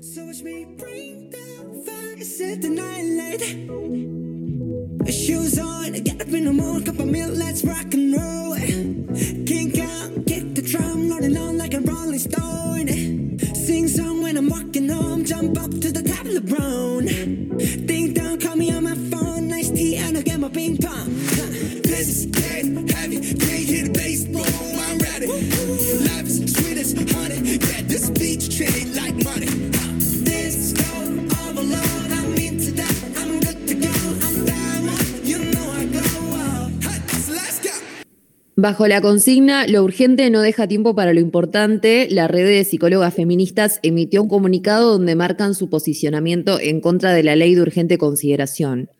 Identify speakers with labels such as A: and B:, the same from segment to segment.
A: So watch me bring the fire, set the night light. Shoes on, get up in the morning, cup of milk, let's rock and roll. Kink out, kick the drum, rolling on like a rolling stone. Sing song when I'm walking home, jump up to
B: Bajo la consigna Lo urgente no deja tiempo para lo importante, la red de psicólogas feministas emitió un comunicado donde marcan su posicionamiento en contra de la ley de urgente consideración.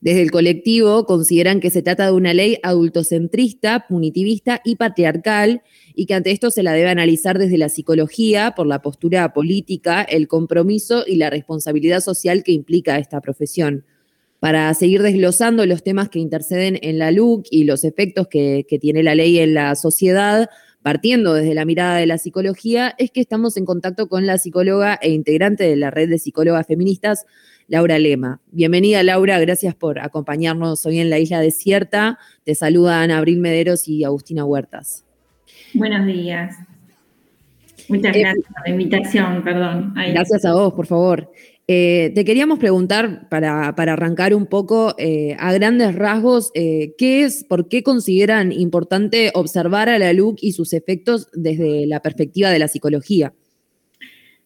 B: Desde el colectivo consideran que se trata de una ley adultocentrista, punitivista y patriarcal y que ante esto se la debe analizar desde la psicología por la postura política, el compromiso y la responsabilidad social que implica esta profesión para seguir desglosando los temas que interceden en la LUC y los efectos que, que tiene la ley en la sociedad, partiendo desde la mirada de la psicología, es que estamos en contacto con la psicóloga e integrante de la red de psicólogas feministas, Laura Lema. Bienvenida, Laura, gracias por acompañarnos hoy en la Isla Desierta. Te saludan Abril Mederos y Agustina Huertas.
C: Buenos días. Muchas
B: Eh,
C: gracias por la invitación, perdón. Ahí.
B: Gracias a vos, por favor. Eh, te queríamos preguntar, para, para arrancar un poco, eh, a grandes rasgos, eh, ¿qué es, por qué consideran importante observar a la LUC y sus efectos desde la perspectiva de la psicología?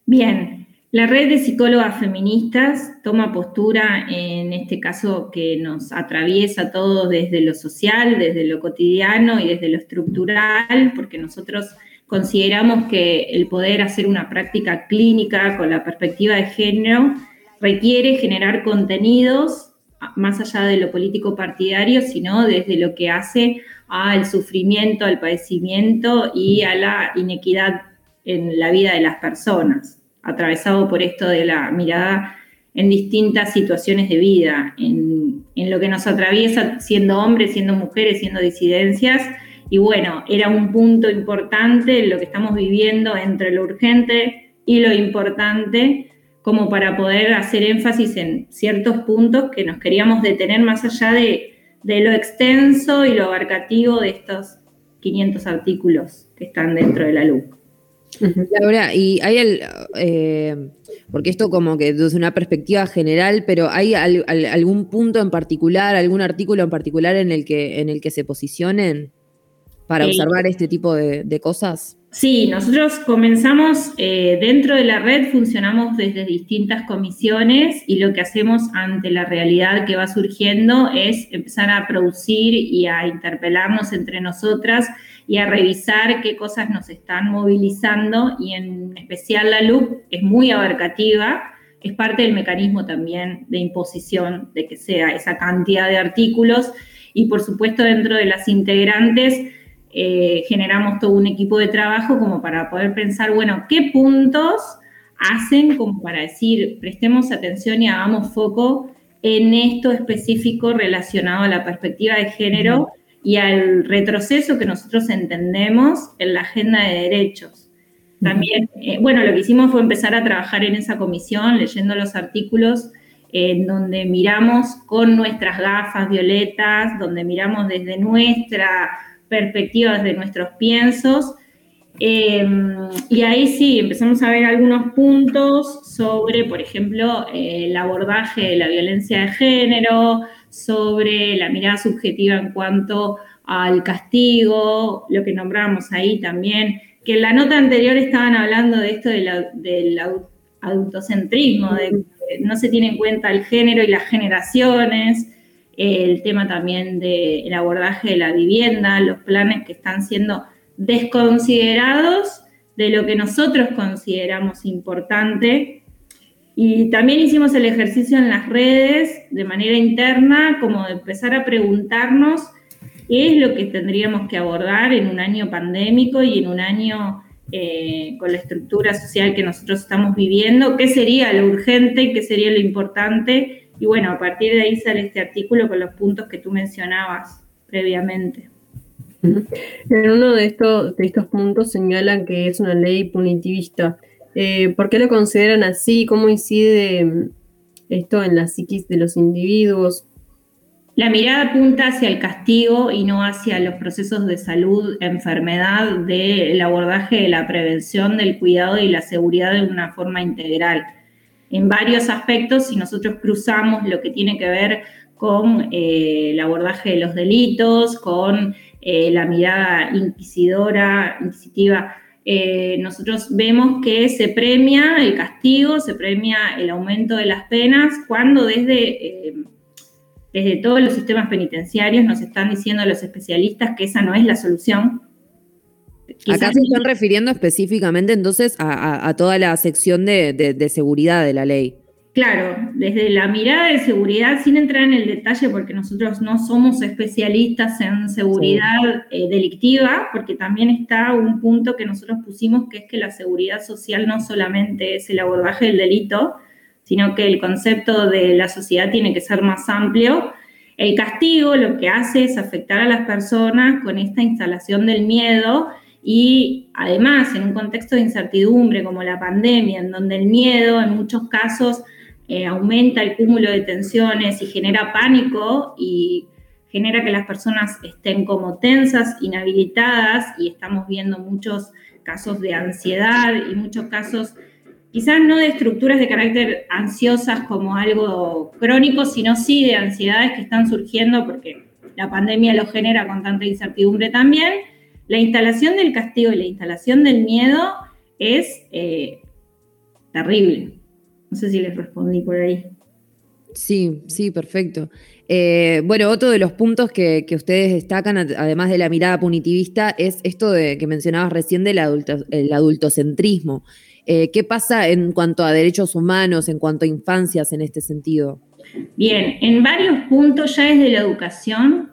C: Bien, la red de psicólogas feministas toma postura en este caso que nos atraviesa a todos desde lo social, desde lo cotidiano y desde lo estructural, porque nosotros consideramos que el poder hacer una práctica clínica con la perspectiva de género requiere generar contenidos más allá de lo político partidario, sino desde lo que hace al sufrimiento, al padecimiento y a la inequidad en la vida de las personas, atravesado por esto de la mirada en distintas situaciones de vida, en, en lo que nos atraviesa siendo hombres, siendo mujeres, siendo disidencias. Y bueno, era un punto importante lo que estamos viviendo entre lo urgente y lo importante, como para poder hacer énfasis en ciertos puntos que nos queríamos detener más allá de, de lo extenso y lo abarcativo de estos 500 artículos que están dentro de la LUC.
B: Laura, y hay el, eh, porque esto como que desde una perspectiva general, pero ¿hay al- al- algún punto en particular, algún artículo en particular en el que, en el que se posicionen para observar este tipo de, de cosas?
C: Sí, nosotros comenzamos eh, dentro de la red, funcionamos desde distintas comisiones y lo que hacemos ante la realidad que va surgiendo es empezar a producir y a interpelarnos entre nosotras y a revisar qué cosas nos están movilizando y en especial la LUC es muy abarcativa, es parte del mecanismo también de imposición de que sea esa cantidad de artículos y por supuesto dentro de las integrantes eh, generamos todo un equipo de trabajo como para poder pensar, bueno, qué puntos hacen como para decir, prestemos atención y hagamos foco en esto específico relacionado a la perspectiva de género y al retroceso que nosotros entendemos en la agenda de derechos. También, eh, bueno, lo que hicimos fue empezar a trabajar en esa comisión, leyendo los artículos en donde miramos con nuestras gafas violetas, donde miramos desde nuestra perspectiva, desde nuestros piensos. Eh, y ahí sí, empezamos a ver algunos puntos sobre, por ejemplo, el abordaje de la violencia de género, sobre la mirada subjetiva en cuanto al castigo, lo que nombramos ahí también, que en la nota anterior estaban hablando de esto del adultocentrismo, de que no se tiene en cuenta el género y las generaciones, el tema también del abordaje de la vivienda, los planes que están siendo desconsiderados de lo que nosotros consideramos importante. Y también hicimos el ejercicio en las redes de manera interna, como de empezar a preguntarnos qué es lo que tendríamos que abordar en un año pandémico y en un año eh, con la estructura social que nosotros estamos viviendo, qué sería lo urgente, qué sería lo importante. Y bueno, a partir de ahí sale este artículo con los puntos que tú mencionabas previamente.
D: En uno de estos, de estos puntos señalan que es una ley punitivista. Eh, ¿Por qué lo consideran así? ¿Cómo incide mm, esto en la psiquis de los individuos?
C: La mirada apunta hacia el castigo y no hacia los procesos de salud, enfermedad, del abordaje de la prevención, del cuidado y la seguridad de una forma integral. En varios aspectos, si nosotros cruzamos lo que tiene que ver con eh, el abordaje de los delitos, con eh, la mirada inquisidora, inquisitiva, eh, nosotros vemos que se premia el castigo, se premia el aumento de las penas, cuando desde desde todos los sistemas penitenciarios nos están diciendo los especialistas que esa no es la solución.
B: Acá se están refiriendo específicamente entonces a, toda la sección de, seguridad de la ley.
C: Claro, desde la mirada de seguridad, sin entrar en el detalle, porque nosotros no somos especialistas en seguridad eh, delictiva, porque también está un punto que nosotros pusimos, que es que la seguridad social no solamente es el abordaje del delito, sino que el concepto de la sociedad tiene que ser más amplio. El castigo lo que hace es afectar a las personas con esta instalación del miedo y además en un contexto de incertidumbre como la pandemia, en donde el miedo en muchos casos eh, aumenta el cúmulo de tensiones y genera pánico y genera que las personas estén como tensas, inhabilitadas y estamos viendo muchos casos de ansiedad y muchos casos quizás no de estructuras de carácter ansiosas como algo crónico, sino sí de ansiedades que están surgiendo porque la pandemia lo genera con tanta incertidumbre también. La instalación del castigo y la instalación del miedo es eh, terrible. No sé si les respondí por ahí.
B: Sí, sí, perfecto. Eh, bueno, otro de los puntos que, ustedes destacan, además de la mirada punitivista, es esto de que mencionabas recién del el adultocentrismo. Eh, ¿Qué pasa en cuanto a derechos humanos, en cuanto a infancias en este sentido?
C: Bien, en varios puntos ya desde la educación,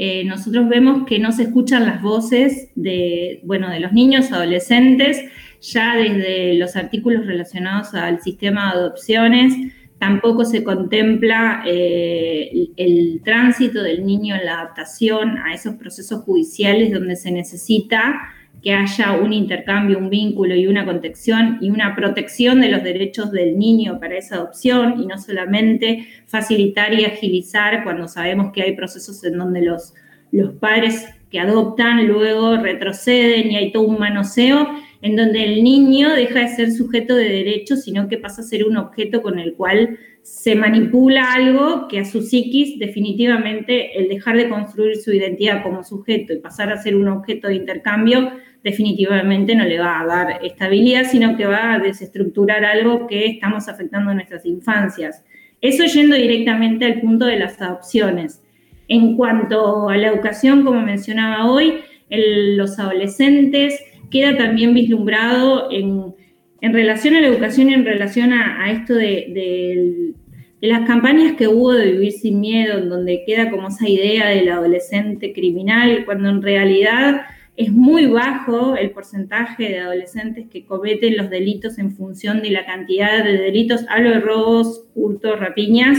C: eh, nosotros vemos que no se escuchan las voces de, bueno, de los niños, adolescentes, ya desde los artículos relacionados al sistema de adopciones, tampoco se contempla eh, el, tránsito del niño en la adaptación a esos procesos judiciales donde se necesita que haya un intercambio, un vínculo y una contención y una protección de los derechos del niño para esa adopción y no solamente facilitar y agilizar cuando sabemos que hay procesos en donde los, los padres que adoptan luego retroceden y hay todo un manoseo en donde el niño deja de ser sujeto de derechos, sino que pasa a ser un objeto con el cual se manipula algo que a su psiquis definitivamente el dejar de construir su identidad como sujeto y pasar a ser un objeto de intercambio definitivamente no le va a dar estabilidad, sino que va a desestructurar algo que estamos afectando en nuestras infancias. Eso yendo directamente al punto de las adopciones. En cuanto a la educación, como mencionaba hoy, los adolescentes queda también vislumbrado en, relación a la educación y en relación a, esto de, de, las campañas que hubo de vivir sin miedo, en donde queda como esa idea del adolescente criminal, cuando en realidad es muy bajo el porcentaje de adolescentes que cometen los delitos en función de la cantidad de delitos, hablo de robos, hurtos, rapiñas,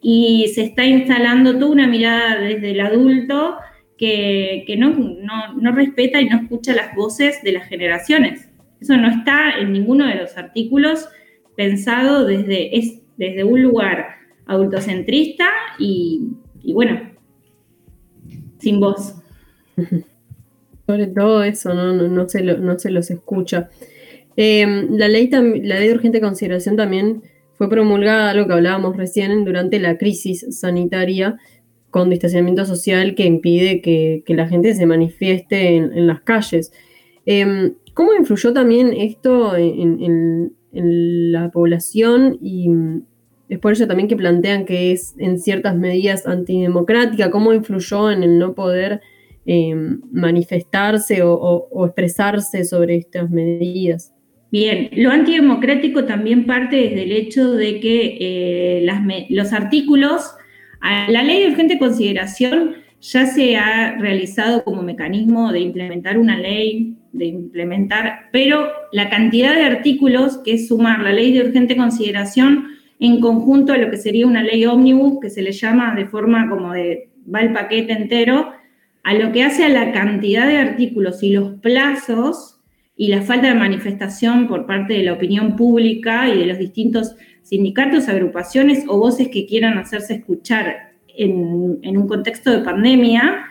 C: y se está instalando toda una mirada desde el adulto que, no, no, respeta y no escucha las voces de las generaciones. Eso no está en ninguno de los artículos pensado desde, es, desde un lugar adultocentrista y, y bueno, sin voz.
D: Sobre todo eso, no, no, se, no se los escucha. Em, la, ley la ley de urgente consideración también fue promulgada, lo que hablábamos recién, durante la crisis sanitaria con distanciamiento social que impide que, la gente se manifieste en, las calles. Em, ¿Cómo influyó también esto en, la población? Y es por ello también que plantean que es en ciertas medidas antidemocrática. ¿Cómo influyó en el no poder Em, manifestarse o, expresarse sobre estas medidas.
C: Bien, lo antidemocrático también parte desde el hecho de que eh, los artículos, la ley de urgente consideración ya se ha realizado como mecanismo de implementar una ley, de implementar, pero la cantidad de artículos que es sumar la ley de urgente consideración en conjunto a lo que sería una ley ómnibus, que se le llama de forma como de, va el paquete entero, a lo que hace a la cantidad de artículos y los plazos y la falta de manifestación por parte de la opinión pública y de los distintos sindicatos, agrupaciones o voces que quieran hacerse escuchar en, un contexto de pandemia,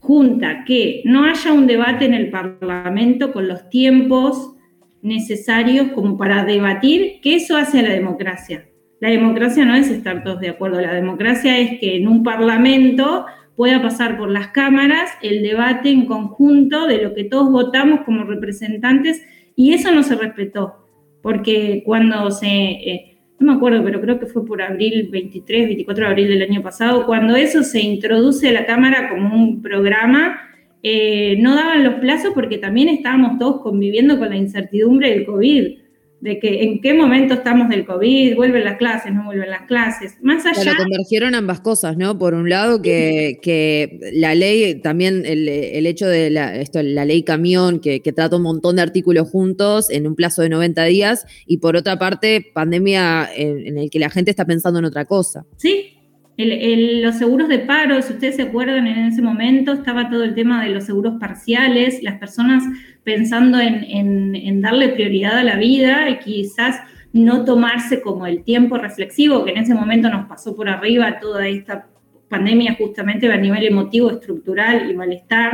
C: junta que no haya un debate en el Parlamento con los tiempos necesarios como para debatir, que eso hace a la democracia. La democracia no es estar todos de acuerdo, la democracia es que en un Parlamento pueda pasar por las cámaras el debate en conjunto de lo que todos votamos como representantes y eso no se respetó, porque cuando se, eh, no me acuerdo, pero creo que fue por abril 23, 24 de abril del año pasado, cuando eso se introduce a la Cámara como un programa, eh, no daban los plazos porque también estábamos todos conviviendo con la incertidumbre del COVID de que en qué momento estamos del COVID, vuelven las clases, no vuelven las clases. Más allá.
B: Pero convergieron ambas cosas, ¿no? Por un lado, que, que la ley, también el, el hecho de la, esto, la ley camión, que, que, trata un montón de artículos juntos en un plazo de 90 días, y por otra parte, pandemia en, en el que la gente está pensando en otra cosa.
C: Sí, el, los seguros de paro, si ustedes se acuerdan, en ese momento estaba todo el tema de los seguros parciales, las personas pensando en, en, en, darle prioridad a la vida y quizás no tomarse como el tiempo reflexivo que en ese momento nos pasó por arriba toda esta pandemia justamente a nivel emotivo, estructural y malestar,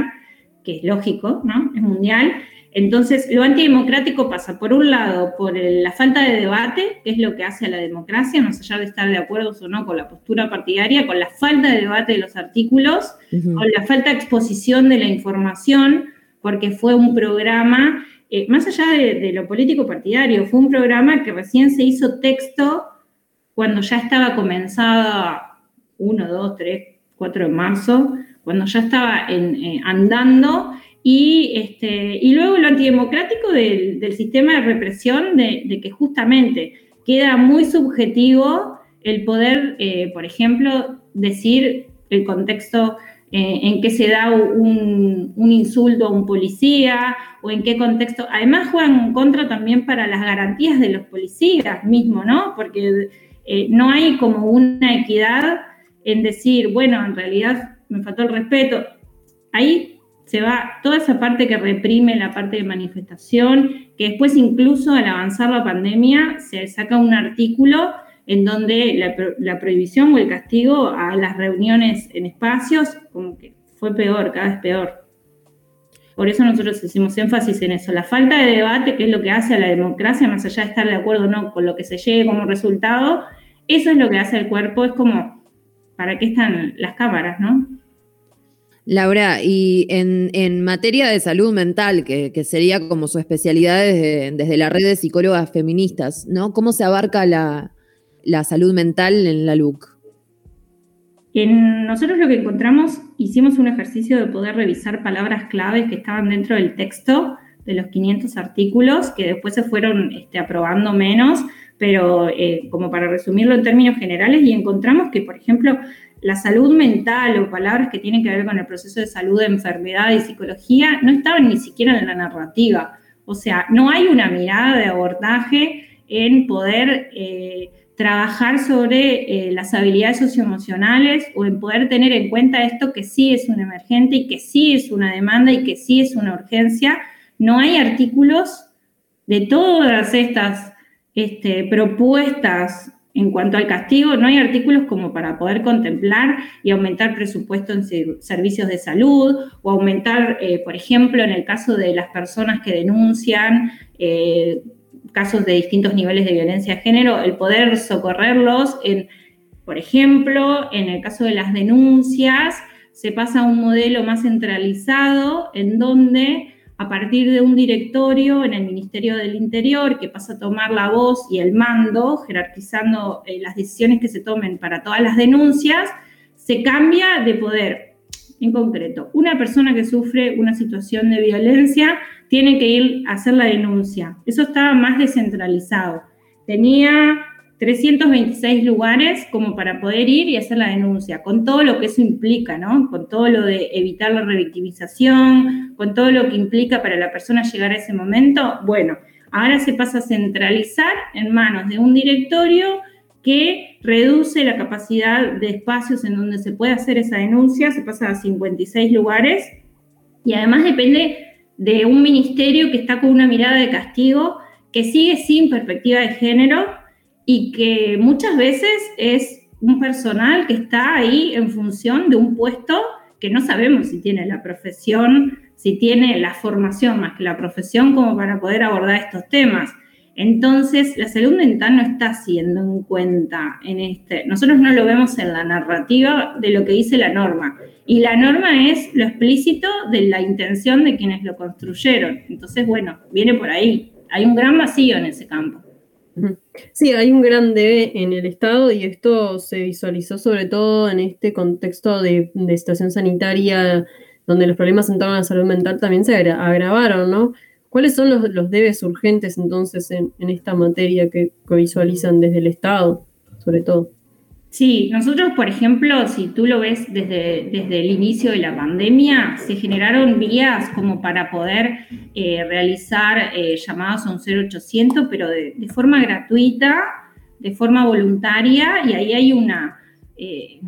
C: que es lógico, ¿no? Es mundial. Entonces, lo antidemocrático pasa, por un lado, por la falta de debate, que es lo que hace a la democracia, más allá de estar de acuerdo o no con la postura partidaria, con la falta de debate de los artículos, uh -huh. con la falta de exposición de la información, porque fue un programa, eh, más allá de, de, lo político partidario, fue un programa que recién se hizo texto cuando ya estaba comenzada 1, 2, 3, 4 de marzo, cuando ya estaba en, eh, andando y, este, y luego lo antidemocrático del, del sistema de represión, de, de, que justamente queda muy subjetivo el poder, eh, por ejemplo, decir el contexto eh, en que se da un, un, insulto a un policía o en qué contexto. Además juegan en contra también para las garantías de los policías mismos, ¿no? Porque eh, no hay como una equidad en decir, bueno, en realidad me faltó el respeto. Ahí se va toda esa parte que reprime la parte de manifestación, que después incluso al avanzar la pandemia se saca un artículo en donde la, prohibición o el castigo a las reuniones en espacios como que fue peor, cada vez peor. Por eso nosotros hicimos énfasis en eso, la falta de debate, que es lo que hace a la democracia, más allá de estar de acuerdo o no con lo que se llegue como resultado, eso es lo que hace el cuerpo, es como, ¿para qué están las cámaras, no?
B: Laura, y en, en, materia de salud mental, que, que sería como su especialidad desde, desde, la red de psicólogas feministas, ¿no? ¿Cómo se abarca la, la salud mental en la LUC?
C: En nosotros lo que encontramos, hicimos un ejercicio de poder revisar palabras claves que estaban dentro del texto de los 500 artículos, que después se fueron este, aprobando menos, pero eh, como para resumirlo en términos generales, y encontramos que, por ejemplo, la salud mental o palabras que tienen que ver con el proceso de salud, de enfermedad y psicología no estaban ni siquiera en la narrativa. O sea, no hay una mirada de abordaje en poder eh, trabajar sobre eh, las habilidades socioemocionales o en poder tener en cuenta esto que sí es un emergente y que sí es una demanda y que sí es una urgencia. No hay artículos de todas estas este, propuestas en cuanto al castigo, no hay artículos como para poder contemplar y aumentar presupuesto en servicios de salud o aumentar, eh, por ejemplo, en el caso de las personas que denuncian eh, casos de distintos niveles de violencia de género, el poder socorrerlos en, por ejemplo, en el caso de las denuncias, se pasa a un modelo más centralizado en donde a partir de un directorio en el Ministerio del Interior que pasa a tomar la voz y el mando, jerarquizando eh, las decisiones que se tomen para todas las denuncias, se cambia de poder. En concreto, una persona que sufre una situación de violencia tiene que ir a hacer la denuncia. Eso estaba más descentralizado. Tenía 326 lugares como para poder ir y hacer la denuncia, con todo lo que eso implica, ¿no? Con todo lo de evitar la revictimización, con todo lo que implica para la persona llegar a ese momento. Bueno, ahora se pasa a centralizar en manos de un directorio que reduce la capacidad de espacios en donde se puede hacer esa denuncia, se pasa a 56 lugares y además depende de un ministerio que está con una mirada de castigo, que sigue sin perspectiva de género y que muchas veces es un personal que está ahí en función de un puesto que no sabemos si tiene la profesión, si tiene la formación más que la profesión como para poder abordar estos temas. Entonces, la salud mental no está siendo en cuenta en este. Nosotros no lo vemos en la narrativa de lo que dice la norma. Y la norma es lo explícito de la intención de quienes lo construyeron. Entonces, bueno, viene por ahí. Hay un gran vacío en ese campo.
D: Sí, hay un gran debe en el Estado y esto se visualizó sobre todo en este contexto de, de situación sanitaria donde los problemas en torno a la salud mental también se agravaron, ¿no? ¿Cuáles son los, debes urgentes entonces en, esta materia que, visualizan desde el Estado, sobre todo?
C: Sí, nosotros, por ejemplo, si tú lo ves desde, desde el inicio de la pandemia, se generaron vías como para poder eh, realizar eh, a un 0800, pero de, forma gratuita, de forma voluntaria, y ahí hay una... Eh,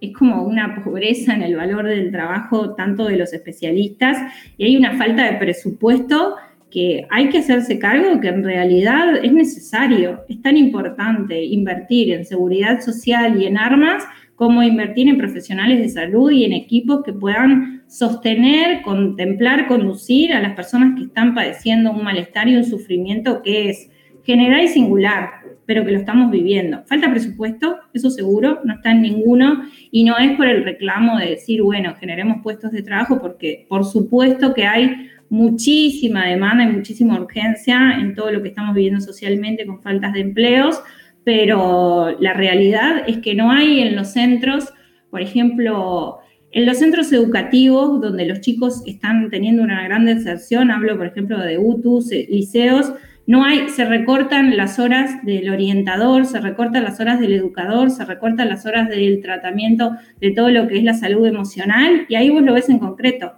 C: es como una pobreza en el valor del trabajo tanto de los especialistas y hay una falta de presupuesto que hay que hacerse cargo que en realidad es necesario, es tan importante invertir en seguridad social y en armas como invertir en profesionales de salud y en equipos que puedan sostener, contemplar, conducir a las personas que están padeciendo un malestar y un sufrimiento que es general y singular pero que lo estamos viviendo. Falta presupuesto, eso seguro, no está en ninguno, y no es por el reclamo de decir, bueno, generemos puestos de trabajo, porque por supuesto que hay muchísima demanda y muchísima urgencia en todo lo que estamos viviendo socialmente con faltas de empleos, pero la realidad es que no hay en los centros, por ejemplo, en los centros educativos donde los chicos están teniendo una gran deserción, hablo por ejemplo de UTUS, eh, liceos, no hay, se recortan las horas del orientador, se recortan las horas del educador, se recortan las horas del tratamiento de todo lo que es la salud emocional y ahí vos lo ves en concreto.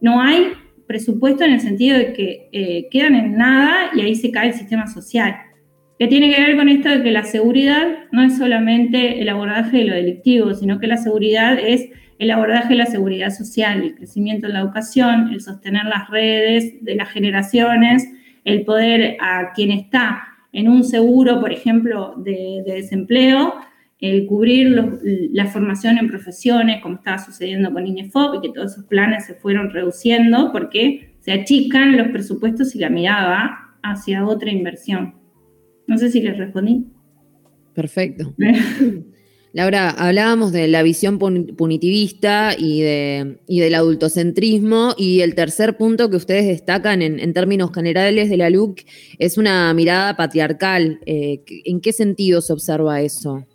C: No hay presupuesto en el sentido de que eh, quedan en nada y ahí se cae el sistema social. Que tiene que ver con esto de que la seguridad no es solamente el abordaje de lo delictivo, sino que la seguridad es el abordaje de la seguridad social, el crecimiento de la educación, el sostener las redes de las generaciones, el poder a quien está en un seguro, por ejemplo, de, desempleo, el cubrir la formación en profesiones, como estaba sucediendo con INEFOP, y que todos esos planes se fueron reduciendo porque se achican los presupuestos y la mirada hacia otra inversión. No sé si les respondí.
B: Perfecto. Laura, hablábamos de la visión punitivista y, de, del adultocentrismo y el tercer punto que ustedes destacan en, términos generales de la LUC es una mirada patriarcal. Eh, ¿En qué sentido se observa eso?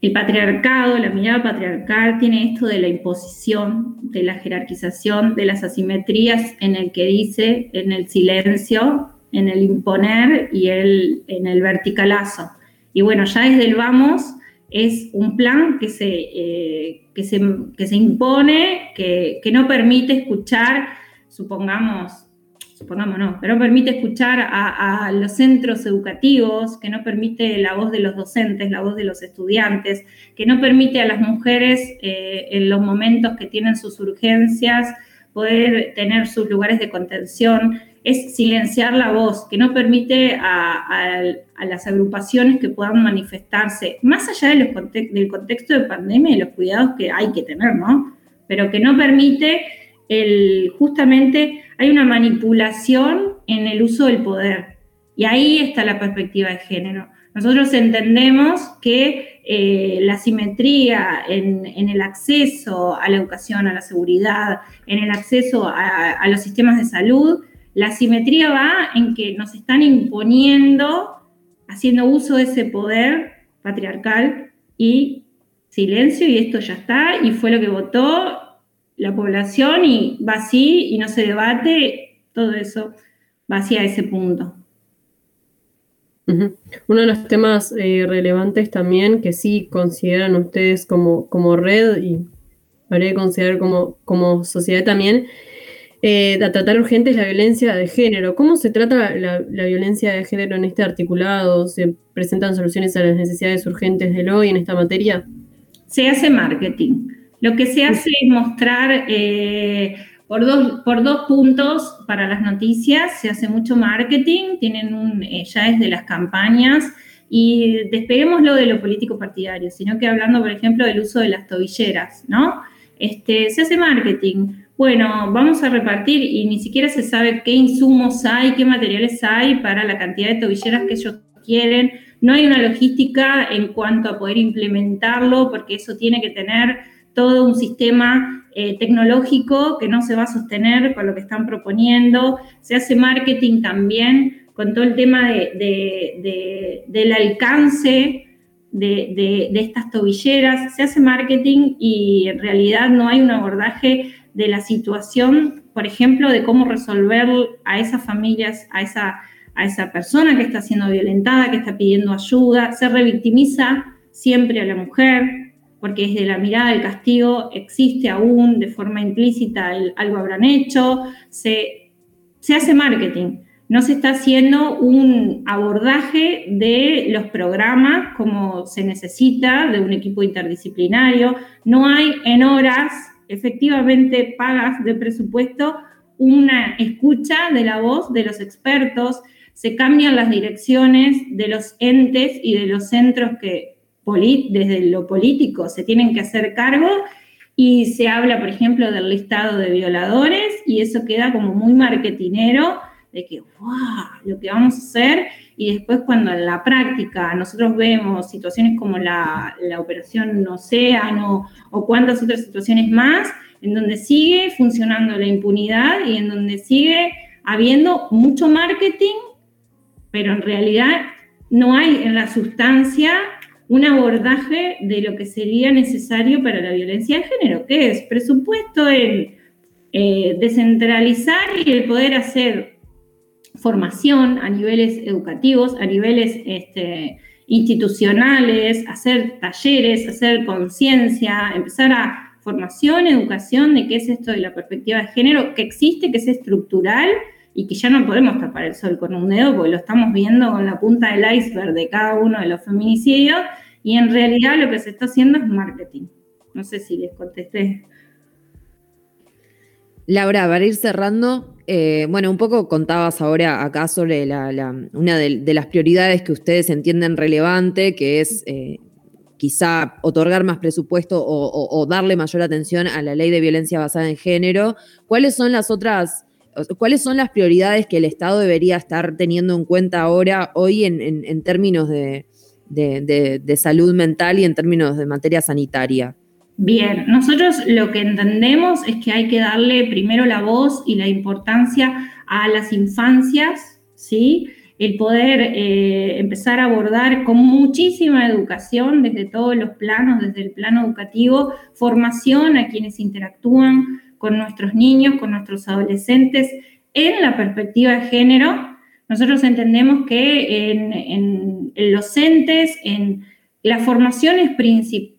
C: El patriarcado, la mirada patriarcal tiene esto de la imposición, de la jerarquización, de las asimetrías en el que dice, en el silencio, en el imponer y el, en el verticalazo. Y bueno, ya desde el vamos es un plan que se, eh, que se, se, impone, que, no permite escuchar, supongamos, supongamos no, pero no permite escuchar a, los centros educativos, que no permite la voz de los docentes, la voz de los estudiantes, que no permite a las mujeres eh, en los momentos que tienen sus urgencias poder tener sus lugares de contención, es silenciar la voz, que no permite a, las agrupaciones que puedan manifestarse, más allá de los del contexto de pandemia y los cuidados que hay que tener, ¿no? Pero que no permite justamente, hay una manipulación en el uso del poder. Y ahí está la perspectiva de género. Nosotros entendemos que eh, la simetría en, el acceso a la educación, a la seguridad, en el acceso a los sistemas de salud, la simetría va en que nos están imponiendo, haciendo uso de ese poder patriarcal y silencio y esto ya está y fue lo que votó la población y va así y no se debate, todo eso va hacia ese punto.
D: Uno de los temas eh, relevantes también que sí consideran ustedes como, como red y habría que considerar como, como sociedad también eh, a tratar urgente es la violencia de género. ¿Cómo se trata la, violencia de género en este articulado? ¿Se presentan soluciones a las necesidades urgentes del hoy en esta materia?
C: Se hace marketing. Lo que se hace es mostrar, eh, por dos, por dos puntos para las noticias. Se hace mucho marketing, tienen un, eh, ya es de las campañas. Y despeguémoslo de lo político partidario, sino que hablando, por ejemplo, del uso de las tobilleras, ¿no? Este, se hace marketing. Bueno, vamos a repartir y ni siquiera se sabe qué insumos hay, qué materiales hay para la cantidad de tobilleras que ellos quieren. No hay una logística en cuanto a poder implementarlo, porque eso tiene que tener todo un sistema eh, tecnológico que no se va a sostener con lo que están proponiendo. Se hace marketing también con todo el tema del alcance de, estas tobilleras. Se hace marketing y en realidad no hay un abordaje de la situación, por ejemplo, de cómo resolver a esas familias, a esa, a esa persona que está siendo violentada, que está pidiendo ayuda. Se revictimiza siempre a la mujer, porque desde la mirada del castigo existe aún de forma implícita algo habrán hecho, se, se hace marketing, no se está haciendo un abordaje de los programas como se necesita de un equipo interdisciplinario, no hay en horas efectivamente pagas de presupuesto una escucha de la voz de los expertos, se cambian las direcciones de los entes y de los centros que desde lo político se tienen que hacer cargo y se habla, por ejemplo, del listado de violadores y eso queda como muy marketinero de que, wow, lo que vamos a hacer y después cuando en la práctica nosotros vemos situaciones como la, operación Océano o cuántas otras situaciones más, en donde sigue funcionando la impunidad y en donde sigue habiendo mucho marketing, pero en realidad no hay en la sustancia un abordaje de lo que sería necesario para la violencia de género, que es presupuesto en eh, descentralizar y el poder hacer formación a niveles educativos, a niveles este, institucionales, hacer talleres, hacer conciencia, empezar a formación, educación de qué es esto de la perspectiva de género, que existe, que es estructural y que ya no podemos tapar el sol con un dedo porque lo estamos viendo con la punta del iceberg de cada uno de los feminicidios y en realidad lo que se está haciendo es marketing. No sé si les contesté.
B: Laura, para ir cerrando, eh, bueno, un poco contabas ahora acá sobre una de, las prioridades que ustedes entienden relevante, que es eh, quizá otorgar más presupuesto o, darle mayor atención a la ley de violencia basada en género. ¿Cuáles son las otras ¿Cuáles son las prioridades que el Estado debería estar teniendo en cuenta ahora, hoy, en, términos de, salud mental y en términos de materia sanitaria?
C: Bien, nosotros lo que entendemos es que hay que darle primero la voz y la importancia a las infancias, ¿sí? El poder eh, empezar a abordar con muchísima educación desde todos los planos, desde el plano educativo, formación a quienes interactúan con nuestros niños, con nuestros adolescentes en la perspectiva de género. Nosotros entendemos que en, los entes, en la formación es,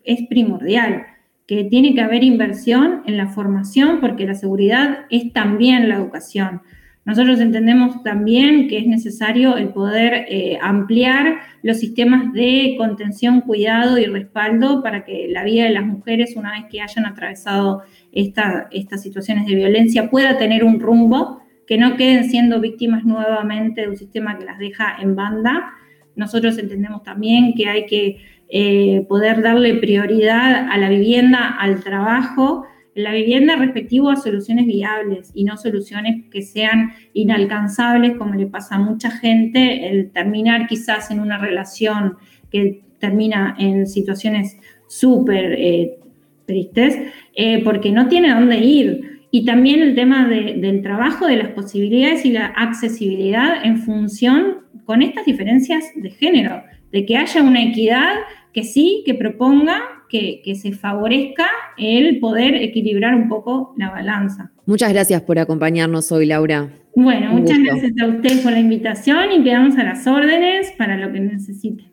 C: es primordial, que tiene que haber inversión en la formación porque la seguridad es también la educación. Nosotros entendemos también que es necesario el poder eh, ampliar los sistemas de contención, cuidado y respaldo para que la vida de las mujeres, una vez que hayan atravesado estas situaciones de violencia, pueda tener un rumbo, que no queden siendo víctimas nuevamente de un sistema que las deja en banda. Nosotros entendemos también que hay que eh, poder darle prioridad a la vivienda, al trabajo, la vivienda respectivo a soluciones viables y no soluciones que sean inalcanzables, como le pasa a mucha gente, el terminar quizás en una relación que termina en situaciones súper eh, tristes, eh, porque no tiene dónde ir. Y también el tema del trabajo, de las posibilidades y la accesibilidad en función con estas diferencias de género, de que haya una equidad que sí, que proponga que, se favorezca el poder equilibrar un poco la balanza.
B: Muchas gracias por acompañarnos hoy, Laura.
C: Bueno, muchas gracias a usted por la invitación y quedamos a las órdenes para lo que necesite.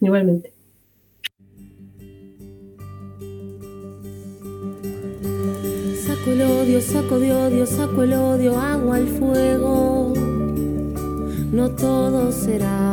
D: Igualmente.
A: Saco el odio, saco de odio, saco el odio, agua al fuego. No todo será